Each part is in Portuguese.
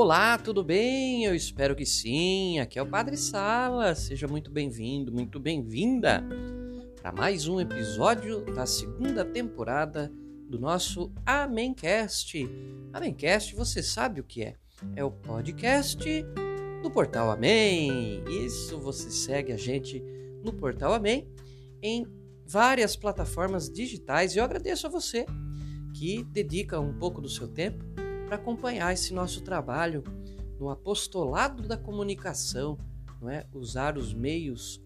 Olá, tudo bem? Eu espero que sim. Aqui é o Padre Sala. Seja muito bem-vindo, muito bem-vinda para mais um episódio da segunda temporada do nosso Amencast. Amencast, você sabe o que é? É o podcast do Portal Amém. Isso, você segue a gente no Portal Amém em várias plataformas digitais. E eu agradeço a você que dedica um pouco do seu tempo para acompanhar esse nosso trabalho no apostolado da comunicação, não é? Usar os meios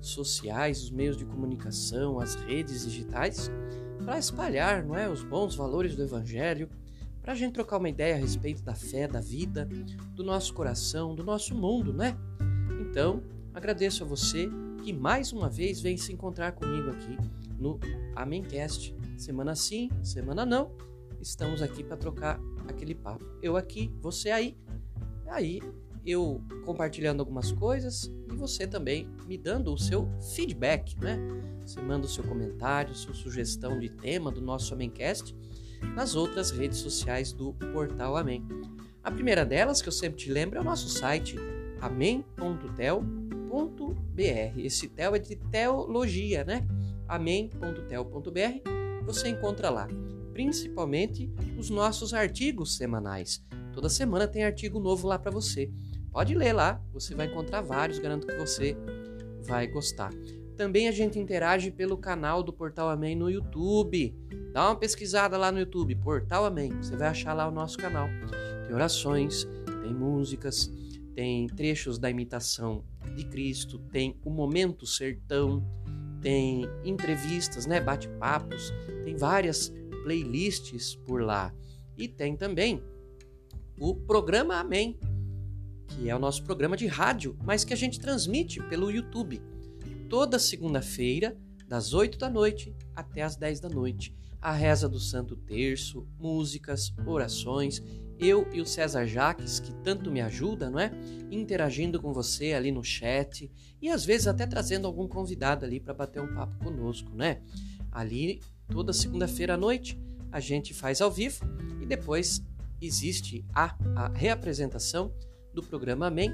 sociais, os meios de comunicação, as redes digitais para espalhar, não é, os bons valores do evangelho, para a gente trocar uma ideia a respeito da fé, da vida, do nosso coração, do nosso mundo, né? Então, agradeço a você que mais uma vez vem se encontrar comigo aqui no Amencast. Semana sim, semana não. Estamos aqui para trocar aquele papo. Eu aqui, você aí. Aí eu compartilhando algumas coisas e você também me dando o seu feedback, né? Você manda o seu comentário, sua sugestão de tema do nosso Amencast nas outras redes sociais do Portal Amém. A primeira delas, que eu sempre te lembro, é o nosso site amém.tel.br. Esse tel é de teologia, né? amém.tel.br. Você encontra lá principalmente os nossos artigos semanais. Toda semana tem artigo novo lá para você. Pode ler lá, você vai encontrar vários, garanto que você vai gostar. Também a gente interage pelo canal do Portal Amém no YouTube. Dá uma pesquisada lá no YouTube, Portal Amém. Você vai achar lá o nosso canal. Tem orações, tem músicas, tem trechos da imitação de Cristo, tem o Momento Sertão, tem entrevistas, né, bate-papos, tem várias playlists por lá. E tem também o programa Amém, que é o nosso programa de rádio, mas que a gente transmite pelo YouTube. Toda segunda-feira, das 8 da noite até as 10 da noite. A reza do Santo Terço, músicas, orações, eu e o César Jaques, que tanto me ajuda, não é? Interagindo com você ali no chat e às vezes até trazendo algum convidado ali para bater um papo conosco, né? Ali Toda segunda-feira à noite a gente faz ao vivo e depois existe a, a reapresentação do programa Amém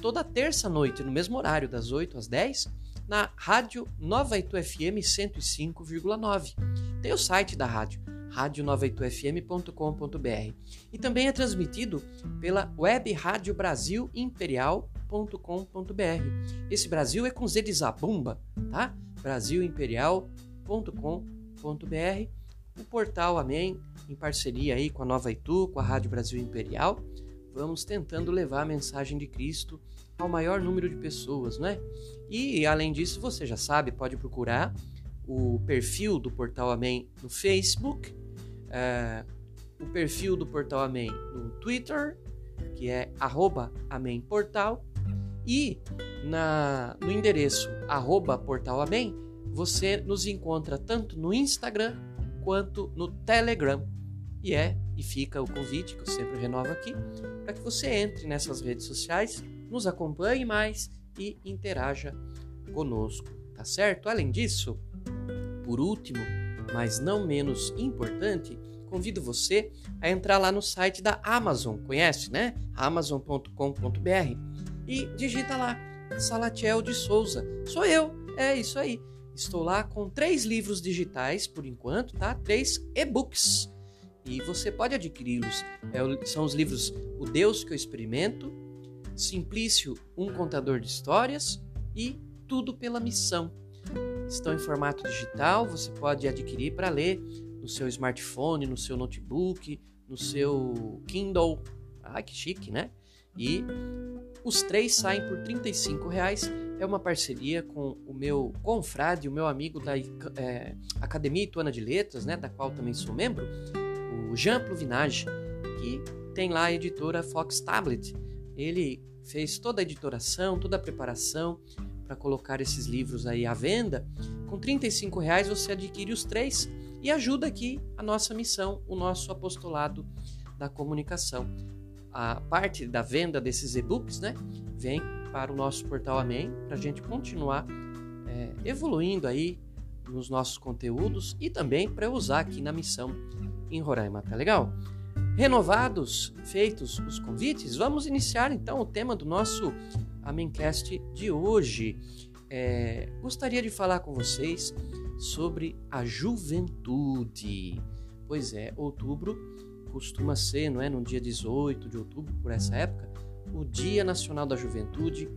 toda terça noite, no mesmo horário, das 8 às 10, na rádio Nova Itu FM 105,9. Tem o site da rádio, radionovaitufm.com.br. E também é transmitido pela web rádio Brasil Imperial.com.br. Esse Brasil é com Z de Zabumba, tá? Brasilimperial.com.br o portal Amém, em parceria aí com a Nova Itu, com a Rádio Brasil Imperial, vamos tentando levar a mensagem de Cristo ao maior número de pessoas, né? E além disso, você já sabe, pode procurar o perfil do Portal Amém no Facebook, é, o perfil do Portal Amém no Twitter, que é arroba Amém Portal, e na, no endereço arroba Portal Amém, você nos encontra tanto no Instagram quanto no Telegram. E é e fica o convite que eu sempre renovo aqui para que você entre nessas redes sociais, nos acompanhe mais e interaja conosco, tá certo? Além disso, por último, mas não menos importante, convido você a entrar lá no site da Amazon, conhece, né? amazon.com.br e digita lá Salatiel de Souza. Sou eu, é isso aí. Estou lá com três livros digitais por enquanto, tá? Três e-books. E você pode adquiri-los. É, são os livros O Deus que eu experimento, Simplício, um contador de histórias e Tudo pela missão. Estão em formato digital, você pode adquirir para ler no seu smartphone, no seu notebook, no seu Kindle. Ai, que chique, né? E os três saem por R$ reais é uma parceria com o meu confrade, o meu amigo da é, Academia Ituana de Letras, né, da qual também sou membro, o Jean Pluvinage, que tem lá a editora Fox Tablet. Ele fez toda a editoração, toda a preparação para colocar esses livros aí à venda. Com R$ reais você adquire os três e ajuda aqui a nossa missão, o nosso apostolado da comunicação. A parte da venda desses e-books, né, vem para o nosso portal Amém, para a gente continuar é, evoluindo aí nos nossos conteúdos e também para usar aqui na missão em Roraima, tá legal? Renovados, feitos os convites, vamos iniciar então o tema do nosso Amencast de hoje. É, gostaria de falar com vocês sobre a juventude. Pois é, outubro costuma ser, não é, no dia 18 de outubro, por essa época, o Dia Nacional da Juventude.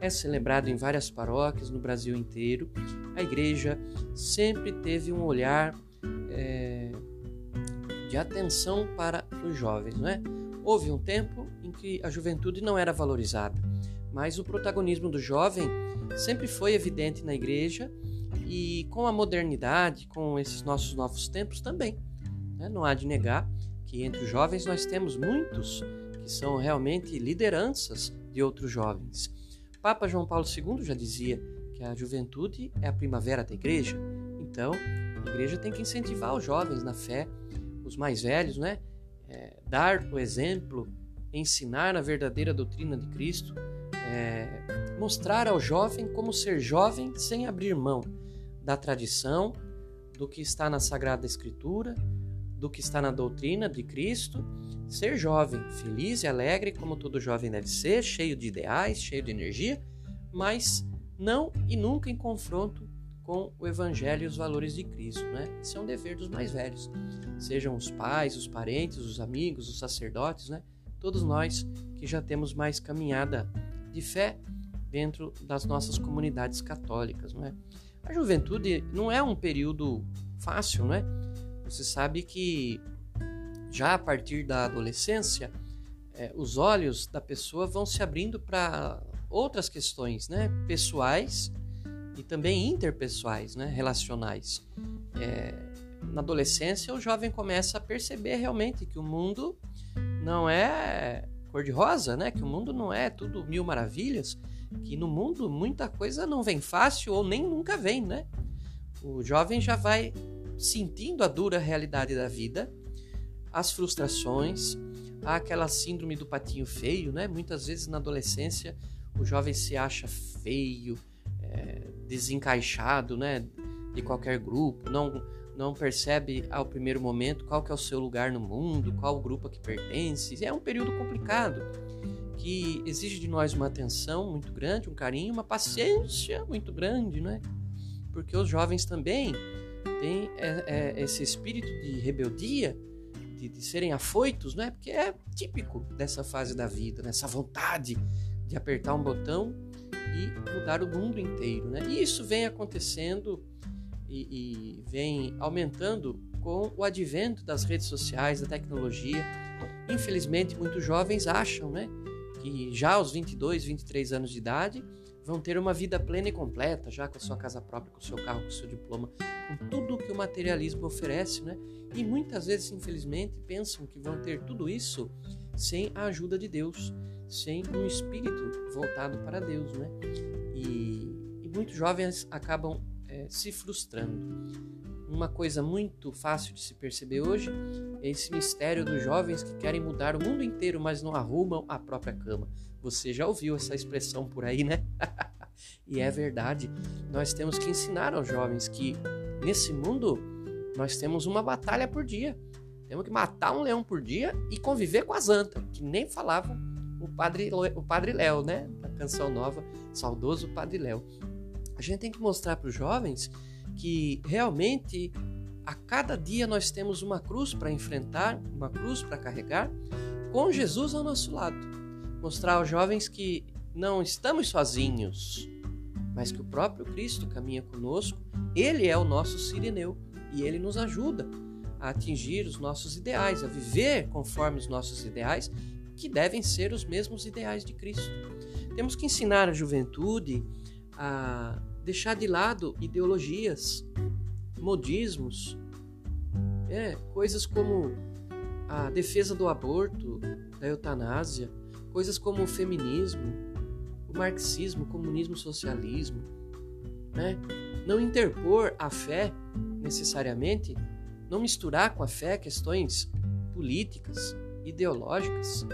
É celebrado em várias paróquias no Brasil inteiro. A igreja sempre teve um olhar é, de atenção para os jovens, não é? Houve um tempo em que a juventude não era valorizada, mas o protagonismo do jovem sempre foi evidente na igreja e com a modernidade, com esses nossos novos tempos também. Né? Não há de negar que entre os jovens nós temos muitos que são realmente lideranças de outros jovens. Papa João Paulo II já dizia que a juventude é a primavera da igreja. Então, a igreja tem que incentivar os jovens na fé, os mais velhos, né? É, dar o exemplo, ensinar a verdadeira doutrina de Cristo, é, mostrar ao jovem como ser jovem sem abrir mão da tradição, do que está na Sagrada Escritura, do que está na doutrina de Cristo, ser jovem, feliz e alegre como todo jovem deve ser, cheio de ideais, cheio de energia, mas não e nunca em confronto com o Evangelho e os valores de Cristo. Né? Esse é um dever dos mais velhos, sejam os pais, os parentes, os amigos, os sacerdotes, né? todos nós que já temos mais caminhada de fé dentro das nossas comunidades católicas. Não é? A juventude não é um período fácil, né? Você sabe que já a partir da adolescência, é, os olhos da pessoa vão se abrindo para outras questões, né? Pessoais e também interpessoais, né, relacionais. É, na adolescência, o jovem começa a perceber realmente que o mundo não é cor-de-rosa, né? Que o mundo não é tudo mil maravilhas, que no mundo muita coisa não vem fácil ou nem nunca vem, né? O jovem já vai sentindo a dura realidade da vida, as frustrações, aquela síndrome do patinho feio, né? Muitas vezes na adolescência o jovem se acha feio, é, desencaixado, né, de qualquer grupo, não não percebe ao primeiro momento qual que é o seu lugar no mundo, qual o grupo a que pertence. É um período complicado que exige de nós uma atenção muito grande, um carinho, uma paciência muito grande, né? Porque os jovens também têm é, é, esse espírito de rebeldia, de, de serem afoitos, né? Porque é típico dessa fase da vida, nessa né? vontade de apertar um botão e mudar o mundo inteiro. Né? E isso vem acontecendo e, e vem aumentando com o advento das redes sociais, da tecnologia. Infelizmente, muitos jovens acham né, que já aos 22, 23 anos de idade vão ter uma vida plena e completa, já com a sua casa própria, com o seu carro, com o seu diploma, com tudo que o materialismo oferece, né? E muitas vezes, infelizmente, pensam que vão ter tudo isso sem a ajuda de Deus, sem um espírito voltado para Deus, né? E, e muitos jovens acabam é, se frustrando. Uma coisa muito fácil de se perceber hoje esse mistério dos jovens que querem mudar o mundo inteiro, mas não arrumam a própria cama. Você já ouviu essa expressão por aí, né? e é verdade. Nós temos que ensinar aos jovens que nesse mundo nós temos uma batalha por dia. Temos que matar um leão por dia e conviver com as antas, que nem falava o padre, o padre Léo, né? Na canção nova, saudoso Padre Léo. A gente tem que mostrar para os jovens que realmente a cada dia nós temos uma cruz para enfrentar, uma cruz para carregar, com Jesus ao nosso lado. Mostrar aos jovens que não estamos sozinhos, mas que o próprio Cristo caminha conosco, ele é o nosso sirineu e ele nos ajuda a atingir os nossos ideais, a viver conforme os nossos ideais que devem ser os mesmos ideais de Cristo. Temos que ensinar a juventude a deixar de lado ideologias, modismos, é, coisas como a defesa do aborto, da eutanásia, coisas como o feminismo, o marxismo, o comunismo, o socialismo, né? Não interpor a fé necessariamente, não misturar com a fé questões políticas, ideológicas,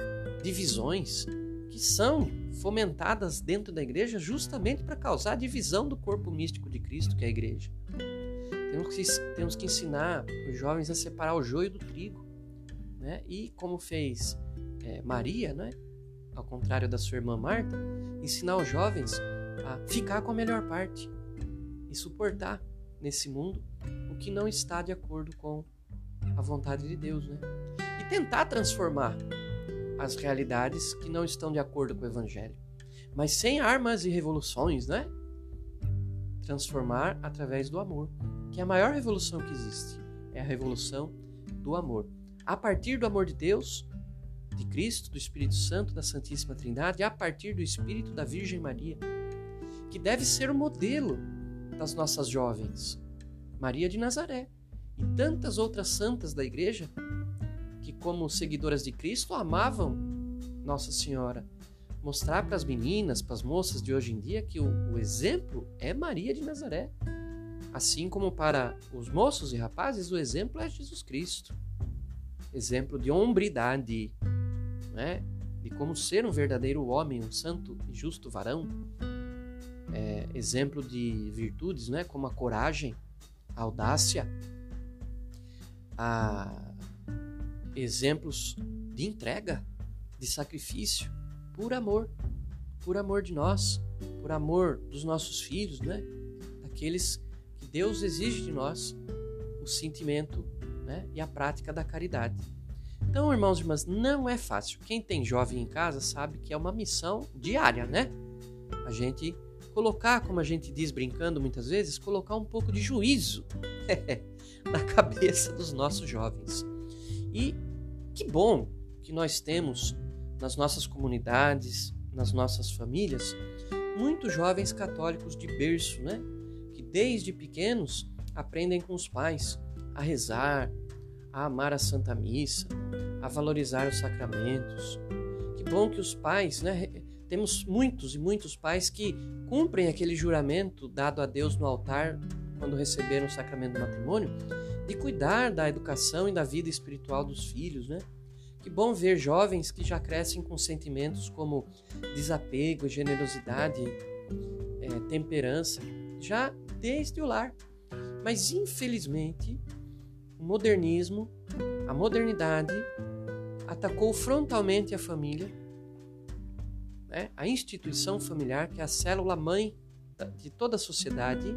divisões que são fomentadas dentro da igreja justamente para causar a divisão do corpo místico de Cristo, que é a igreja. Temos que, temos que ensinar os jovens a separar o joio do trigo. né? E como fez é, Maria, né? Ao contrário da sua irmã Marta, ensinar os jovens a ficar com a melhor parte e suportar nesse mundo o que não está de acordo com a vontade de Deus, né? E tentar transformar as realidades que não estão de acordo com o evangelho, mas sem armas e revoluções, né? Transformar através do amor, é a maior revolução que existe, é a revolução do amor. A partir do amor de Deus, de Cristo, do Espírito Santo, da Santíssima Trindade, a partir do Espírito da Virgem Maria, que deve ser o modelo das nossas jovens. Maria de Nazaré e tantas outras santas da igreja que, como seguidoras de Cristo, amavam Nossa Senhora. Mostrar para as meninas, para as moças de hoje em dia, que o, o exemplo é Maria de Nazaré. Assim como para os moços e rapazes, o exemplo é Jesus Cristo. Exemplo de hombridade, né? de como ser um verdadeiro homem, um santo e justo varão. É, exemplo de virtudes, né? como a coragem, a audácia, a exemplos de entrega, de sacrifício, por amor, por amor de nós, por amor dos nossos filhos, né? Daqueles que Deus exige de nós o sentimento né? e a prática da caridade. Então, irmãos e irmãs, não é fácil. Quem tem jovem em casa sabe que é uma missão diária, né? A gente colocar, como a gente diz brincando muitas vezes, colocar um pouco de juízo na cabeça dos nossos jovens. E que bom que nós temos nas nossas comunidades, nas nossas famílias, muitos jovens católicos de berço, né? Desde pequenos aprendem com os pais a rezar, a amar a Santa Missa, a valorizar os sacramentos. Que bom que os pais, né? Temos muitos e muitos pais que cumprem aquele juramento dado a Deus no altar quando receberam o sacramento do matrimônio, de cuidar da educação e da vida espiritual dos filhos, né? Que bom ver jovens que já crescem com sentimentos como desapego, generosidade, é, temperança, já desde o lar. Mas infelizmente, o modernismo, a modernidade, atacou frontalmente a família, né? a instituição familiar, que é a célula mãe de toda a sociedade,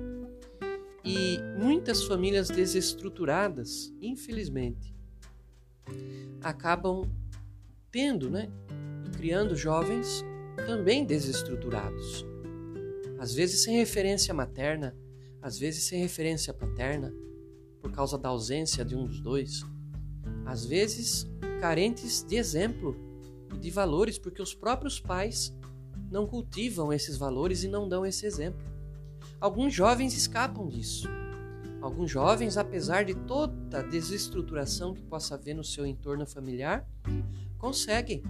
e muitas famílias desestruturadas, infelizmente, acabam tendo, né, criando jovens também desestruturados. Às vezes sem referência materna, às vezes sem referência paterna, por causa da ausência de um dos dois. Às vezes carentes de exemplo e de valores, porque os próprios pais não cultivam esses valores e não dão esse exemplo. Alguns jovens escapam disso. Alguns jovens, apesar de toda a desestruturação que possa haver no seu entorno familiar, conseguem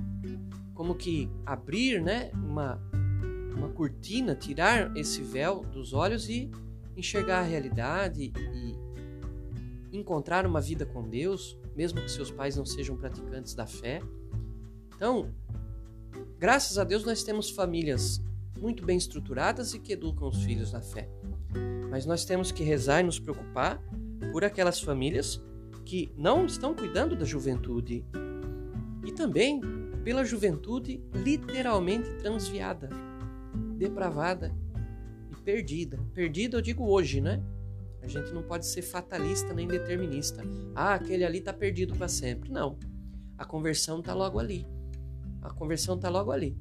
como que abrir né, uma, uma cortina, tirar esse véu dos olhos e enxergar a realidade e encontrar uma vida com Deus, mesmo que seus pais não sejam praticantes da fé. Então, graças a Deus nós temos famílias muito bem estruturadas e que educam os filhos na fé. Mas nós temos que rezar e nos preocupar por aquelas famílias que não estão cuidando da juventude e também pela juventude literalmente transviada, depravada e perdida. Perdida eu digo hoje, né? A gente não pode ser fatalista nem determinista. Ah, aquele ali está perdido para sempre. Não. A conversão está logo ali. A conversão está logo ali.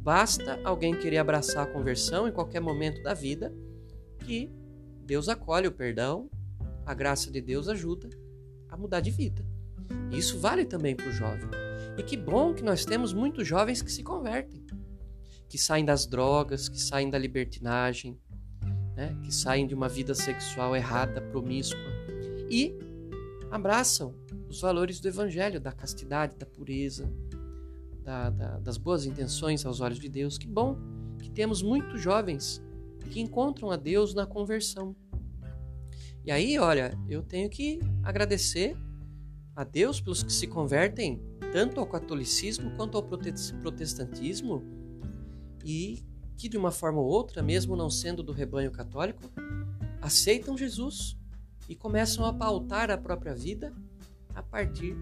Basta alguém querer abraçar a conversão em qualquer momento da vida que Deus acolhe o perdão, a graça de Deus ajuda a mudar de vida. Isso vale também para o jovem. E que bom que nós temos muitos jovens que se convertem, que saem das drogas, que saem da libertinagem, né? que saem de uma vida sexual errada, promíscua e abraçam os valores do Evangelho, da castidade, da pureza, da, da, das boas intenções aos olhos de Deus. Que bom que temos muitos jovens que encontram a Deus na conversão. E aí, olha, eu tenho que agradecer a Deus pelos que se convertem tanto ao catolicismo quanto ao protestantismo e que de uma forma ou outra, mesmo não sendo do rebanho católico, aceitam Jesus e começam a pautar a própria vida a partir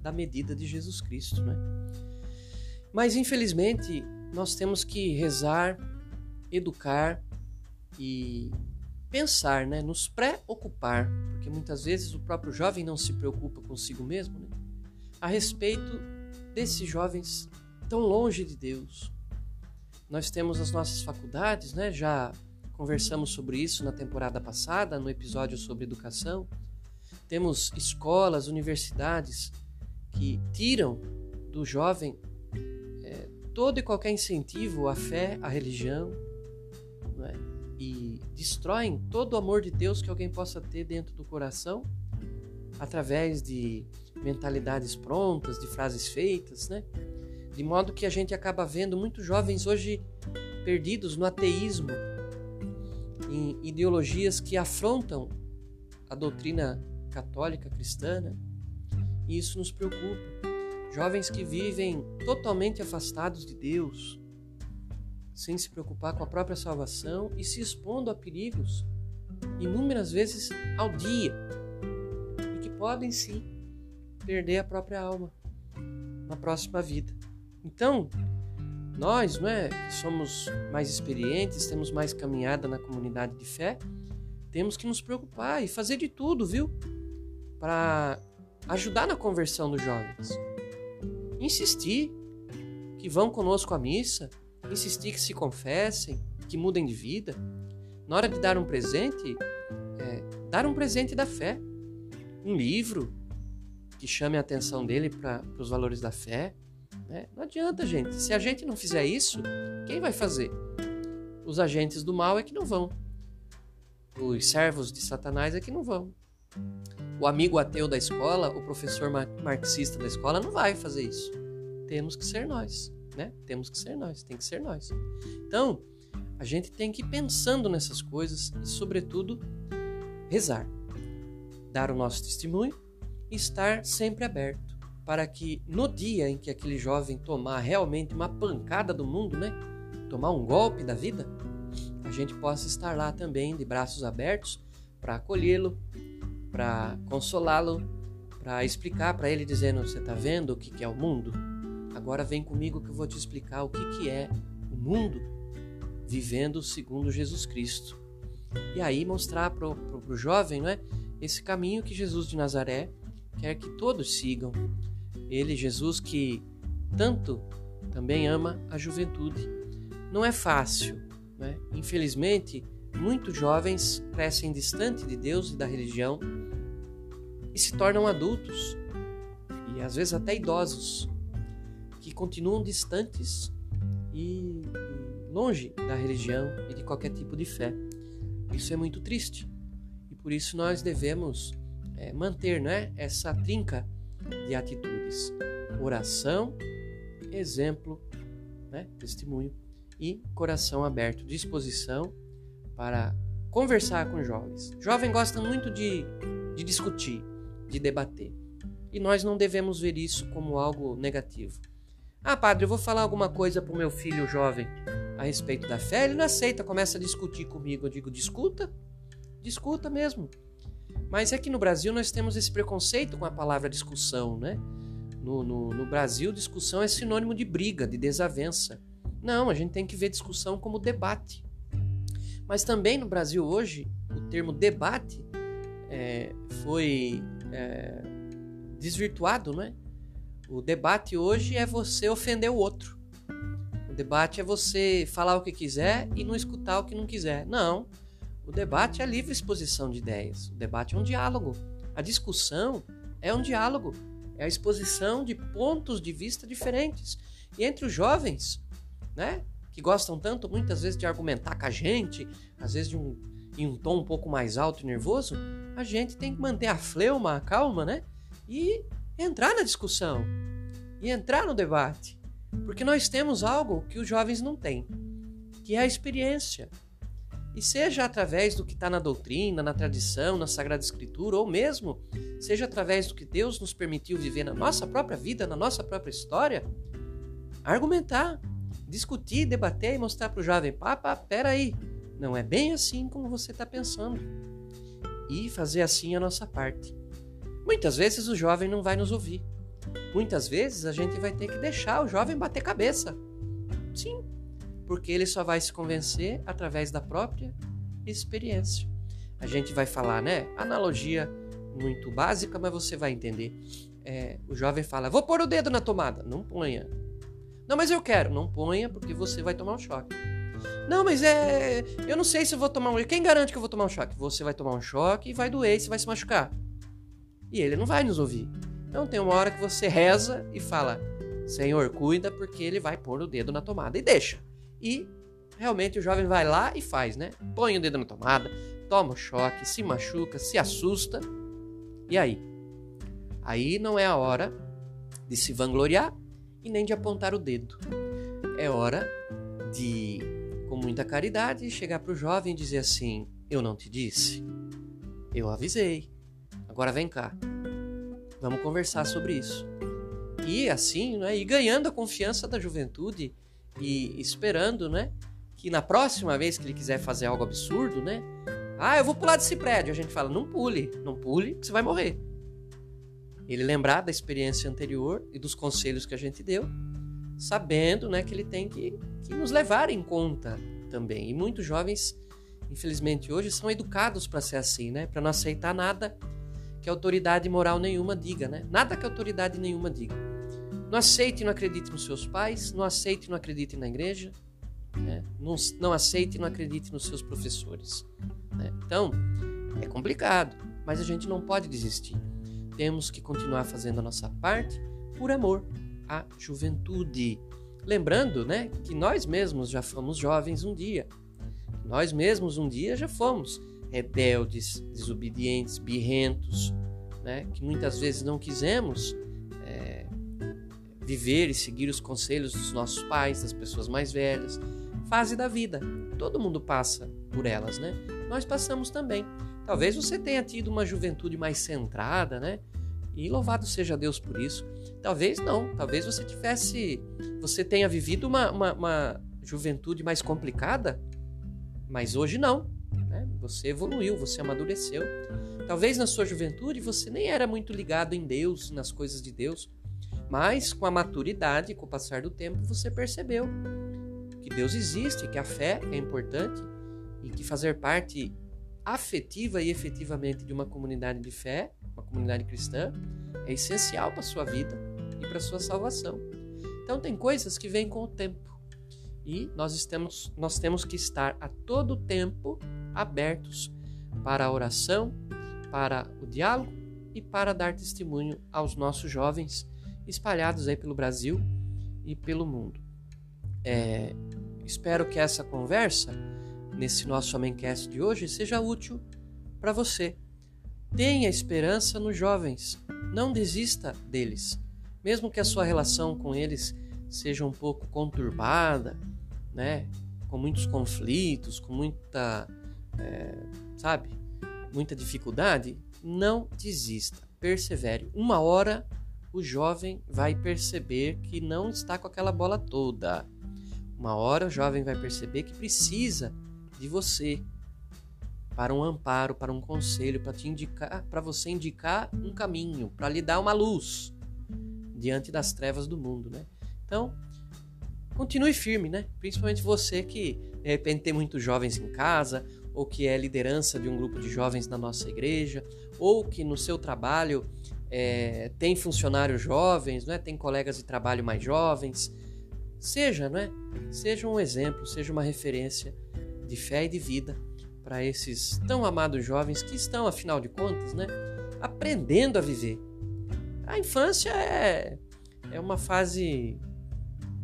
da medida de Jesus Cristo, né? Mas infelizmente nós temos que rezar, educar e pensar, né? Nos preocupar, porque muitas vezes o próprio jovem não se preocupa consigo mesmo, né? A respeito desses jovens tão longe de Deus. Nós temos as nossas faculdades, né? Já conversamos sobre isso na temporada passada, no episódio sobre educação. Temos escolas, universidades que tiram do jovem é, todo e qualquer incentivo à fé, à religião, é? e destroem todo o amor de Deus que alguém possa ter dentro do coração através de mentalidades prontas, de frases feitas, né? De modo que a gente acaba vendo muitos jovens hoje perdidos no ateísmo, em ideologias que afrontam a doutrina católica cristã, né? e isso nos preocupa. Jovens que vivem totalmente afastados de Deus, sem se preocupar com a própria salvação e se expondo a perigos inúmeras vezes ao dia, e que podem sim perder a própria alma na próxima vida. Então, nós, não é, que somos mais experientes, temos mais caminhada na comunidade de fé, temos que nos preocupar e fazer de tudo, viu? Para ajudar na conversão dos jovens. Insistir que vão conosco à missa, insistir que se confessem, que mudem de vida. Na hora de dar um presente, é, dar um presente da fé. Um livro que chame a atenção dele para os valores da fé. Né? Não adianta, gente. Se a gente não fizer isso, quem vai fazer? Os agentes do mal é que não vão. Os servos de Satanás é que não vão. O amigo ateu da escola, o professor marxista da escola não vai fazer isso. Temos que ser nós, né? Temos que ser nós, tem que ser nós. Então, a gente tem que ir pensando nessas coisas e, sobretudo, rezar, dar o nosso testemunho e estar sempre aberto para que no dia em que aquele jovem tomar realmente uma pancada do mundo, né? Tomar um golpe da vida, a gente possa estar lá também de braços abertos para acolhê-lo, para consolá-lo, para explicar para ele dizendo: "Você está vendo o que que é o mundo? Agora vem comigo que eu vou te explicar o que que é o mundo vivendo segundo Jesus Cristo." E aí mostrar para o jovem, não é? Esse caminho que Jesus de Nazaré quer que todos sigam, ele, Jesus, que tanto também ama a juventude. Não é fácil, né? infelizmente, muitos jovens crescem distante de Deus e da religião e se tornam adultos e às vezes até idosos que continuam distantes e, longe da religião e de qualquer tipo de fé. Isso é muito triste e por isso nós devemos é, manter né, essa trinca de atitudes: oração, exemplo, né, testemunho e coração aberto, disposição para conversar com jovens. Jovem gosta muito de, de discutir, de debater. E nós não devemos ver isso como algo negativo. Ah, padre, eu vou falar alguma coisa para o meu filho jovem a respeito da fé. Ele não aceita, começa a discutir comigo. Eu digo, discuta, discuta mesmo. Mas é que no Brasil nós temos esse preconceito com a palavra discussão, né? No, no, no, Brasil, discussão é sinônimo de briga, de desavença. Não, a gente tem que ver discussão como debate. Mas também no Brasil hoje, o termo debate é, foi é, desvirtuado, né? O debate hoje é você ofender o outro. O debate é você falar o que quiser e não escutar o que não quiser. Não. O debate é a livre exposição de ideias. O debate é um diálogo. A discussão é um diálogo. É a exposição de pontos de vista diferentes. E entre os jovens, né, que gostam tanto muitas vezes de argumentar com a gente, às vezes de um, em um tom um pouco mais alto e nervoso, a gente tem que manter a fleuma, a calma, né? E entrar na discussão. E entrar no debate. Porque nós temos algo que os jovens não têm, que é a experiência. E seja através do que está na doutrina, na tradição, na Sagrada Escritura, ou mesmo seja através do que Deus nos permitiu viver na nossa própria vida, na nossa própria história, argumentar, discutir, debater e mostrar para o jovem: papa, peraí, não é bem assim como você está pensando. E fazer assim a nossa parte. Muitas vezes o jovem não vai nos ouvir. muitas vezes a gente vai ter que deixar o jovem bater cabeça. Sim, porque ele só vai se convencer através da própria experiência. A gente vai falar, né? Analogia muito básica, mas você vai entender. É, o jovem fala: Vou pôr o dedo na tomada. Não ponha. Não, mas eu quero. Não ponha, porque você vai tomar um choque. Não, mas é. Eu não sei se eu vou tomar um. Quem garante que eu vou tomar um choque? Você vai tomar um choque e vai doer, você vai se machucar. E ele não vai nos ouvir. Então tem uma hora que você reza e fala: Senhor, cuida, porque ele vai pôr o dedo na tomada. E deixa. E realmente o jovem vai lá e faz, né? Põe o dedo na tomada, toma o choque, se machuca, se assusta. E aí? Aí não é a hora de se vangloriar e nem de apontar o dedo. É hora de, com muita caridade, chegar para o jovem e dizer assim: Eu não te disse? Eu avisei. Agora vem cá. Vamos conversar sobre isso. E assim, né, e ganhando a confiança da juventude e esperando, né, que na próxima vez que ele quiser fazer algo absurdo, né, ah, eu vou pular desse prédio, a gente fala, não pule, não pule, que você vai morrer. Ele lembrar da experiência anterior e dos conselhos que a gente deu, sabendo, né, que ele tem que, que nos levar em conta também. E muitos jovens, infelizmente hoje, são educados para ser assim, né, para não aceitar nada que autoridade moral nenhuma diga, né? Nada que autoridade nenhuma diga. Não aceite e não acredite nos seus pais, não aceite e não acredite na igreja, né? não, não aceite e não acredite nos seus professores. Né? Então, é complicado, mas a gente não pode desistir. Temos que continuar fazendo a nossa parte por amor à juventude. Lembrando né, que nós mesmos já fomos jovens um dia. Nós mesmos um dia já fomos rebeldes, desobedientes, birrentos, né, que muitas vezes não quisemos viver e seguir os conselhos dos nossos pais, das pessoas mais velhas. Fase da vida. Todo mundo passa por elas, né? Nós passamos também. Talvez você tenha tido uma juventude mais centrada, né? E louvado seja Deus por isso. Talvez não. Talvez você tivesse. Você tenha vivido uma, uma, uma juventude mais complicada, mas hoje não. Né? Você evoluiu, você amadureceu. Talvez na sua juventude você nem era muito ligado em Deus, nas coisas de Deus. Mas com a maturidade, com o passar do tempo, você percebeu que Deus existe, que a fé é importante e que fazer parte afetiva e efetivamente de uma comunidade de fé, uma comunidade cristã, é essencial para a sua vida e para a sua salvação. Então tem coisas que vêm com o tempo. E nós, estamos, nós temos que estar a todo tempo abertos para a oração, para o diálogo e para dar testemunho aos nossos jovens espalhados aí pelo Brasil e pelo mundo. É, espero que essa conversa, nesse nosso Amencast de hoje, seja útil para você. Tenha esperança nos jovens, não desista deles. Mesmo que a sua relação com eles seja um pouco conturbada, né? com muitos conflitos, com muita, é, sabe, muita dificuldade, não desista, persevere. Uma hora o jovem vai perceber que não está com aquela bola toda. Uma hora o jovem vai perceber que precisa de você para um amparo, para um conselho, para te indicar, para você indicar um caminho, para lhe dar uma luz diante das trevas do mundo, né? Então, continue firme, né? Principalmente você que de repente tem muitos jovens em casa, ou que é liderança de um grupo de jovens na nossa igreja, ou que no seu trabalho é, tem funcionários jovens, né? tem colegas de trabalho mais jovens. Seja, né? seja um exemplo, seja uma referência de fé e de vida para esses tão amados jovens que estão, afinal de contas, né? aprendendo a viver. A infância é, é uma fase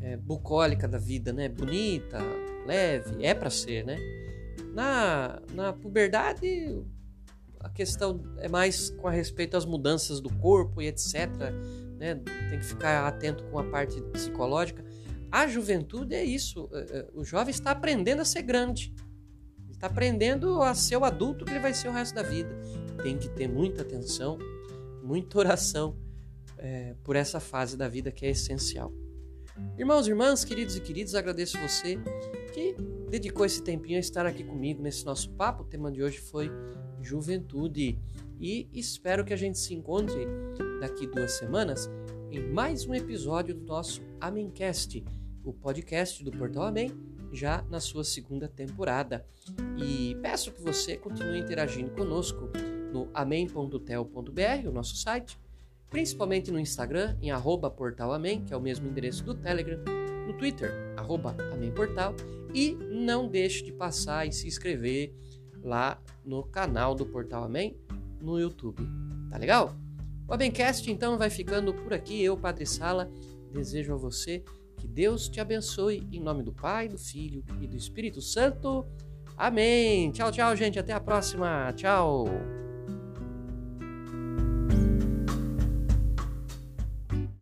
é, bucólica da vida, né? bonita, leve, é para ser, né? Na, na puberdade, a questão é mais com a respeito às mudanças do corpo e etc. Né? Tem que ficar atento com a parte psicológica. A juventude é isso. É, é, o jovem está aprendendo a ser grande. está aprendendo a ser o adulto que ele vai ser o resto da vida. Tem que ter muita atenção, muita oração é, por essa fase da vida que é essencial. Irmãos e irmãs, queridos e queridos, agradeço você que dedicou esse tempinho a estar aqui comigo nesse nosso papo. O tema de hoje foi juventude. E espero que a gente se encontre daqui duas semanas em mais um episódio do nosso Amencast, o podcast do Portal Amém, já na sua segunda temporada. E peço que você continue interagindo conosco no amém.tel.br, o nosso site, principalmente no Instagram, em arroba portalamém, que é o mesmo endereço do Telegram, no Twitter, arroba e não deixe de passar e se inscrever lá no canal do Portal Amém no YouTube. Tá legal? O Abencast então vai ficando por aqui. Eu, Padre Sala, desejo a você que Deus te abençoe em nome do Pai, do Filho e do Espírito Santo. Amém. Tchau, tchau, gente. Até a próxima. Tchau.